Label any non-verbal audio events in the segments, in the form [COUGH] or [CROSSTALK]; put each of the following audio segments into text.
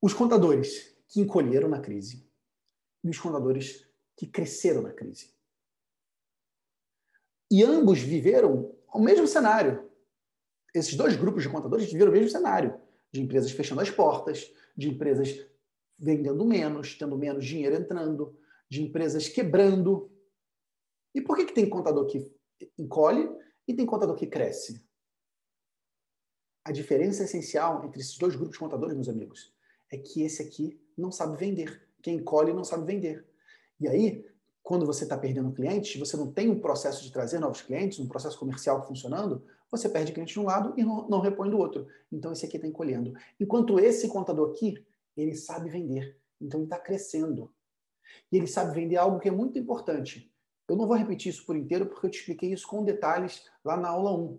os contadores que encolheram na crise e os contadores que cresceram na crise. E ambos viveram o mesmo cenário. Esses dois grupos de contadores viveram o mesmo cenário, de empresas fechando as portas, de empresas vendendo menos, tendo menos dinheiro entrando, de empresas quebrando. E por que, que tem contador que encolhe e tem contador que cresce? A diferença essencial entre esses dois grupos de contadores, meus amigos, é que esse aqui não sabe vender. Quem encolhe não sabe vender. E aí, quando você está perdendo clientes, você não tem um processo de trazer novos clientes, um processo comercial funcionando, você perde cliente de um lado e não, não repõe do outro. Então, esse aqui está encolhendo. Enquanto esse contador aqui, ele sabe vender. Então, ele está crescendo. E ele sabe vender algo que é muito importante. Eu não vou repetir isso por inteiro, porque eu te expliquei isso com detalhes lá na aula 1.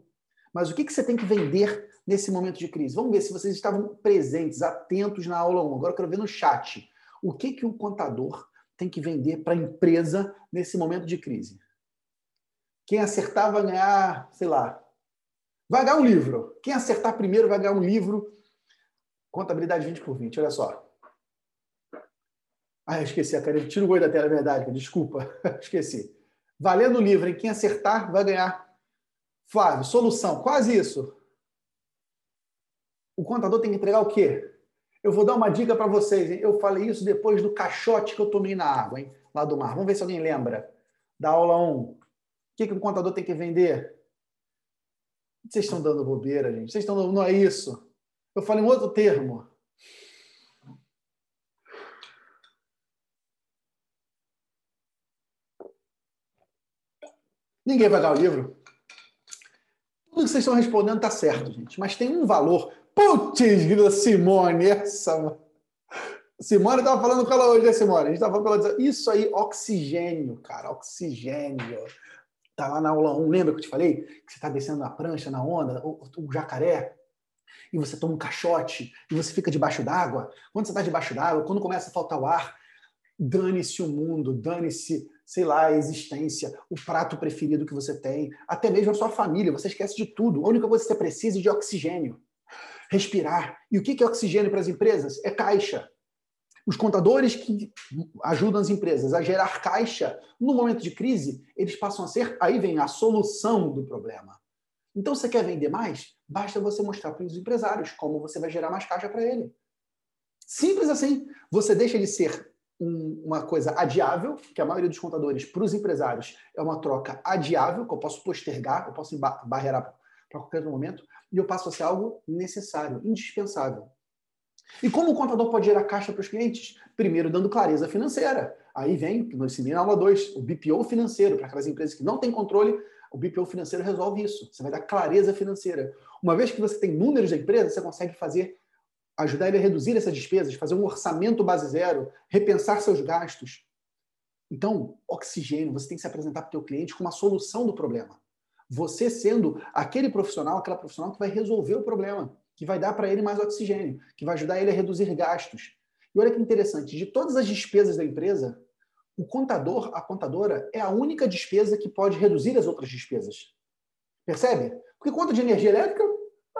Mas o que, que você tem que vender nesse momento de crise? Vamos ver se vocês estavam presentes, atentos na aula 1. Agora eu quero ver no chat. O que, que o contador tem que vender para a empresa nesse momento de crise? Quem acertar vai ganhar, sei lá, vai ganhar um livro. Quem acertar primeiro vai ganhar um livro. Contabilidade 20 por 20, olha só. Ah, eu esqueci cara. Tira o goi da tela, é verdade, desculpa. [LAUGHS] esqueci. Valendo o livro, hein? Quem acertar vai ganhar. Flávio, solução, quase isso o contador tem que entregar o quê? Eu vou dar uma dica para vocês. Hein? Eu falei isso depois do caixote que eu tomei na água, hein? lá do mar. Vamos ver se alguém lembra da aula 1. O que, que o contador tem que vender? Vocês estão dando bobeira, gente. Vocês estão dando... Não é isso. Eu falei um outro termo. Ninguém vai dar o livro. Vocês estão respondendo está certo, gente. Mas tem um valor Putz, Simone, essa. Simone estava falando com ela hoje, né, Simone? A gente estava falando com ela, isso aí, oxigênio, cara, oxigênio. Tá lá na aula 1, lembra que eu te falei? Que você está descendo na prancha, na onda, o, o jacaré, e você toma um caixote, e você fica debaixo d'água. Quando você está debaixo d'água, quando começa a faltar o ar, dane-se o mundo, dane-se, sei lá, a existência, o prato preferido que você tem, até mesmo a sua família, você esquece de tudo. A única coisa que você precisa é de oxigênio respirar. E o que é oxigênio para as empresas? É caixa. Os contadores que ajudam as empresas a gerar caixa no momento de crise, eles passam a ser, aí vem a solução do problema. Então, você quer vender mais? Basta você mostrar para os empresários como você vai gerar mais caixa para ele. Simples assim. Você deixa de ser um, uma coisa adiável, que a maioria dos contadores, para os empresários, é uma troca adiável, que eu posso postergar, eu posso barrerar para qualquer momento, e eu passo a ser algo necessário, indispensável. E como o contador pode gerar caixa para os clientes? Primeiro, dando clareza financeira. Aí vem, que nós ensinamos na aula 2, o BPO financeiro, para aquelas empresas que não têm controle, o BPO financeiro resolve isso. Você vai dar clareza financeira. Uma vez que você tem números da empresa, você consegue fazer, ajudar ele a reduzir essas despesas, fazer um orçamento base zero, repensar seus gastos. Então, oxigênio, você tem que se apresentar para o teu cliente com uma solução do problema. Você sendo aquele profissional, aquela profissional que vai resolver o problema, que vai dar para ele mais oxigênio, que vai ajudar ele a reduzir gastos. E olha que interessante, de todas as despesas da empresa, o contador, a contadora, é a única despesa que pode reduzir as outras despesas. Percebe? Porque conta de energia elétrica,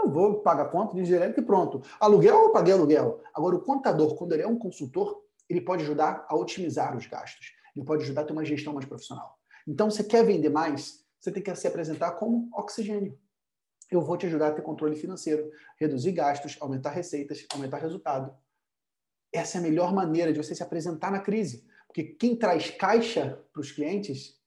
eu vou pagar conta de elétrica e pronto. Aluguel, eu paguei aluguel. Agora, o contador, quando ele é um consultor, ele pode ajudar a otimizar os gastos. Ele pode ajudar a ter uma gestão mais profissional. Então, você quer vender mais? você tem que se apresentar como oxigênio. Eu vou te ajudar a ter controle financeiro, reduzir gastos, aumentar receitas, aumentar resultado. Essa é a melhor maneira de você se apresentar na crise. Porque quem traz caixa para os clientes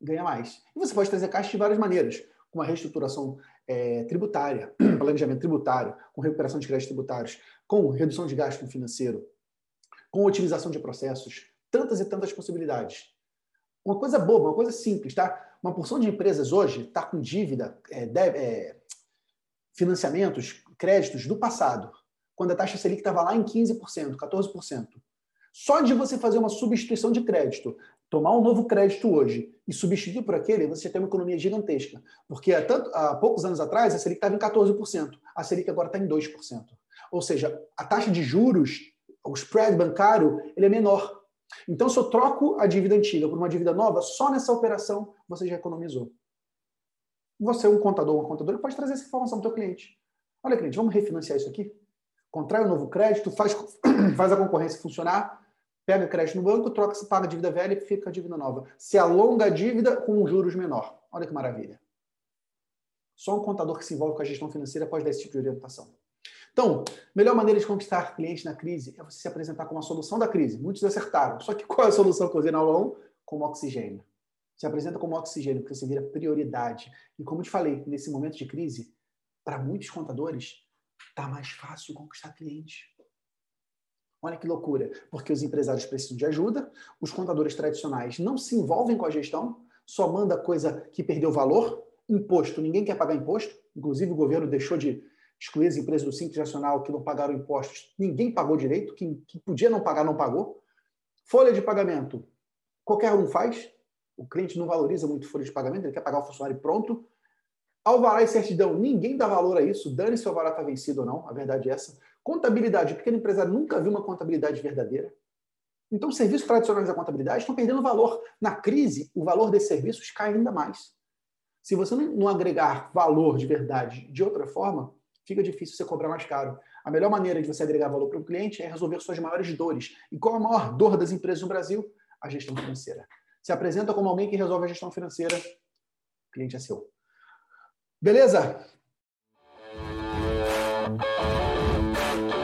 ganha mais. E você pode trazer caixa de várias maneiras, com uma reestruturação é, tributária, [CLEARS THROAT] planejamento tributário, com recuperação de créditos tributários, com redução de gasto financeiro, com otimização de processos, tantas e tantas possibilidades. Uma coisa boba, uma coisa simples, tá? Uma porção de empresas hoje está com dívida, é, deve, é, financiamentos, créditos do passado, quando a taxa Selic estava lá em 15%, 14%. Só de você fazer uma substituição de crédito, tomar um novo crédito hoje e substituir por aquele, você tem uma economia gigantesca. Porque há, tanto, há poucos anos atrás, a Selic estava em 14%, a Selic agora está em 2%. Ou seja, a taxa de juros, o spread bancário, ele é menor. Então, se eu troco a dívida antiga por uma dívida nova, só nessa operação você já economizou. Você, um contador ou uma contadora, pode trazer essa informação para o teu cliente. Olha, cliente, vamos refinanciar isso aqui? Contrai um novo crédito, faz, [COUGHS] faz a concorrência funcionar, pega crédito no banco, troca, paga a dívida velha e fica a dívida nova. Se alonga a dívida com juros menor. Olha que maravilha. Só um contador que se envolve com a gestão financeira pode dar esse tipo de orientação. Então, melhor maneira de conquistar cliente na crise é você se apresentar como a solução da crise. Muitos acertaram. Só que qual é a solução que eu usei na aula 1? Como oxigênio. Se apresenta como oxigênio, porque você vira prioridade. E como eu te falei, nesse momento de crise, para muitos contadores, está mais fácil conquistar cliente. Olha que loucura, porque os empresários precisam de ajuda, os contadores tradicionais não se envolvem com a gestão, só manda coisa que perdeu valor, imposto, ninguém quer pagar imposto, inclusive o governo deixou de excluir as empresas do Simples Nacional que não pagaram impostos, ninguém pagou direito, quem, quem podia não pagar, não pagou. Folha de pagamento, qualquer um faz, o cliente não valoriza muito folha de pagamento, ele quer pagar o funcionário pronto. Alvará e certidão, ninguém dá valor a isso, dane se o alvará está vencido ou não, a verdade é essa. Contabilidade, o pequeno empresário nunca viu uma contabilidade verdadeira. Então, serviços tradicionais da contabilidade estão perdendo valor. Na crise, o valor desses serviços cai ainda mais. Se você não agregar valor de verdade de outra forma, fica difícil você cobrar mais caro. A melhor maneira de você agregar valor para o cliente é resolver suas maiores dores. E qual a maior dor das empresas no Brasil? A gestão financeira. Se apresenta como alguém que resolve a gestão financeira, o cliente é seu. Beleza?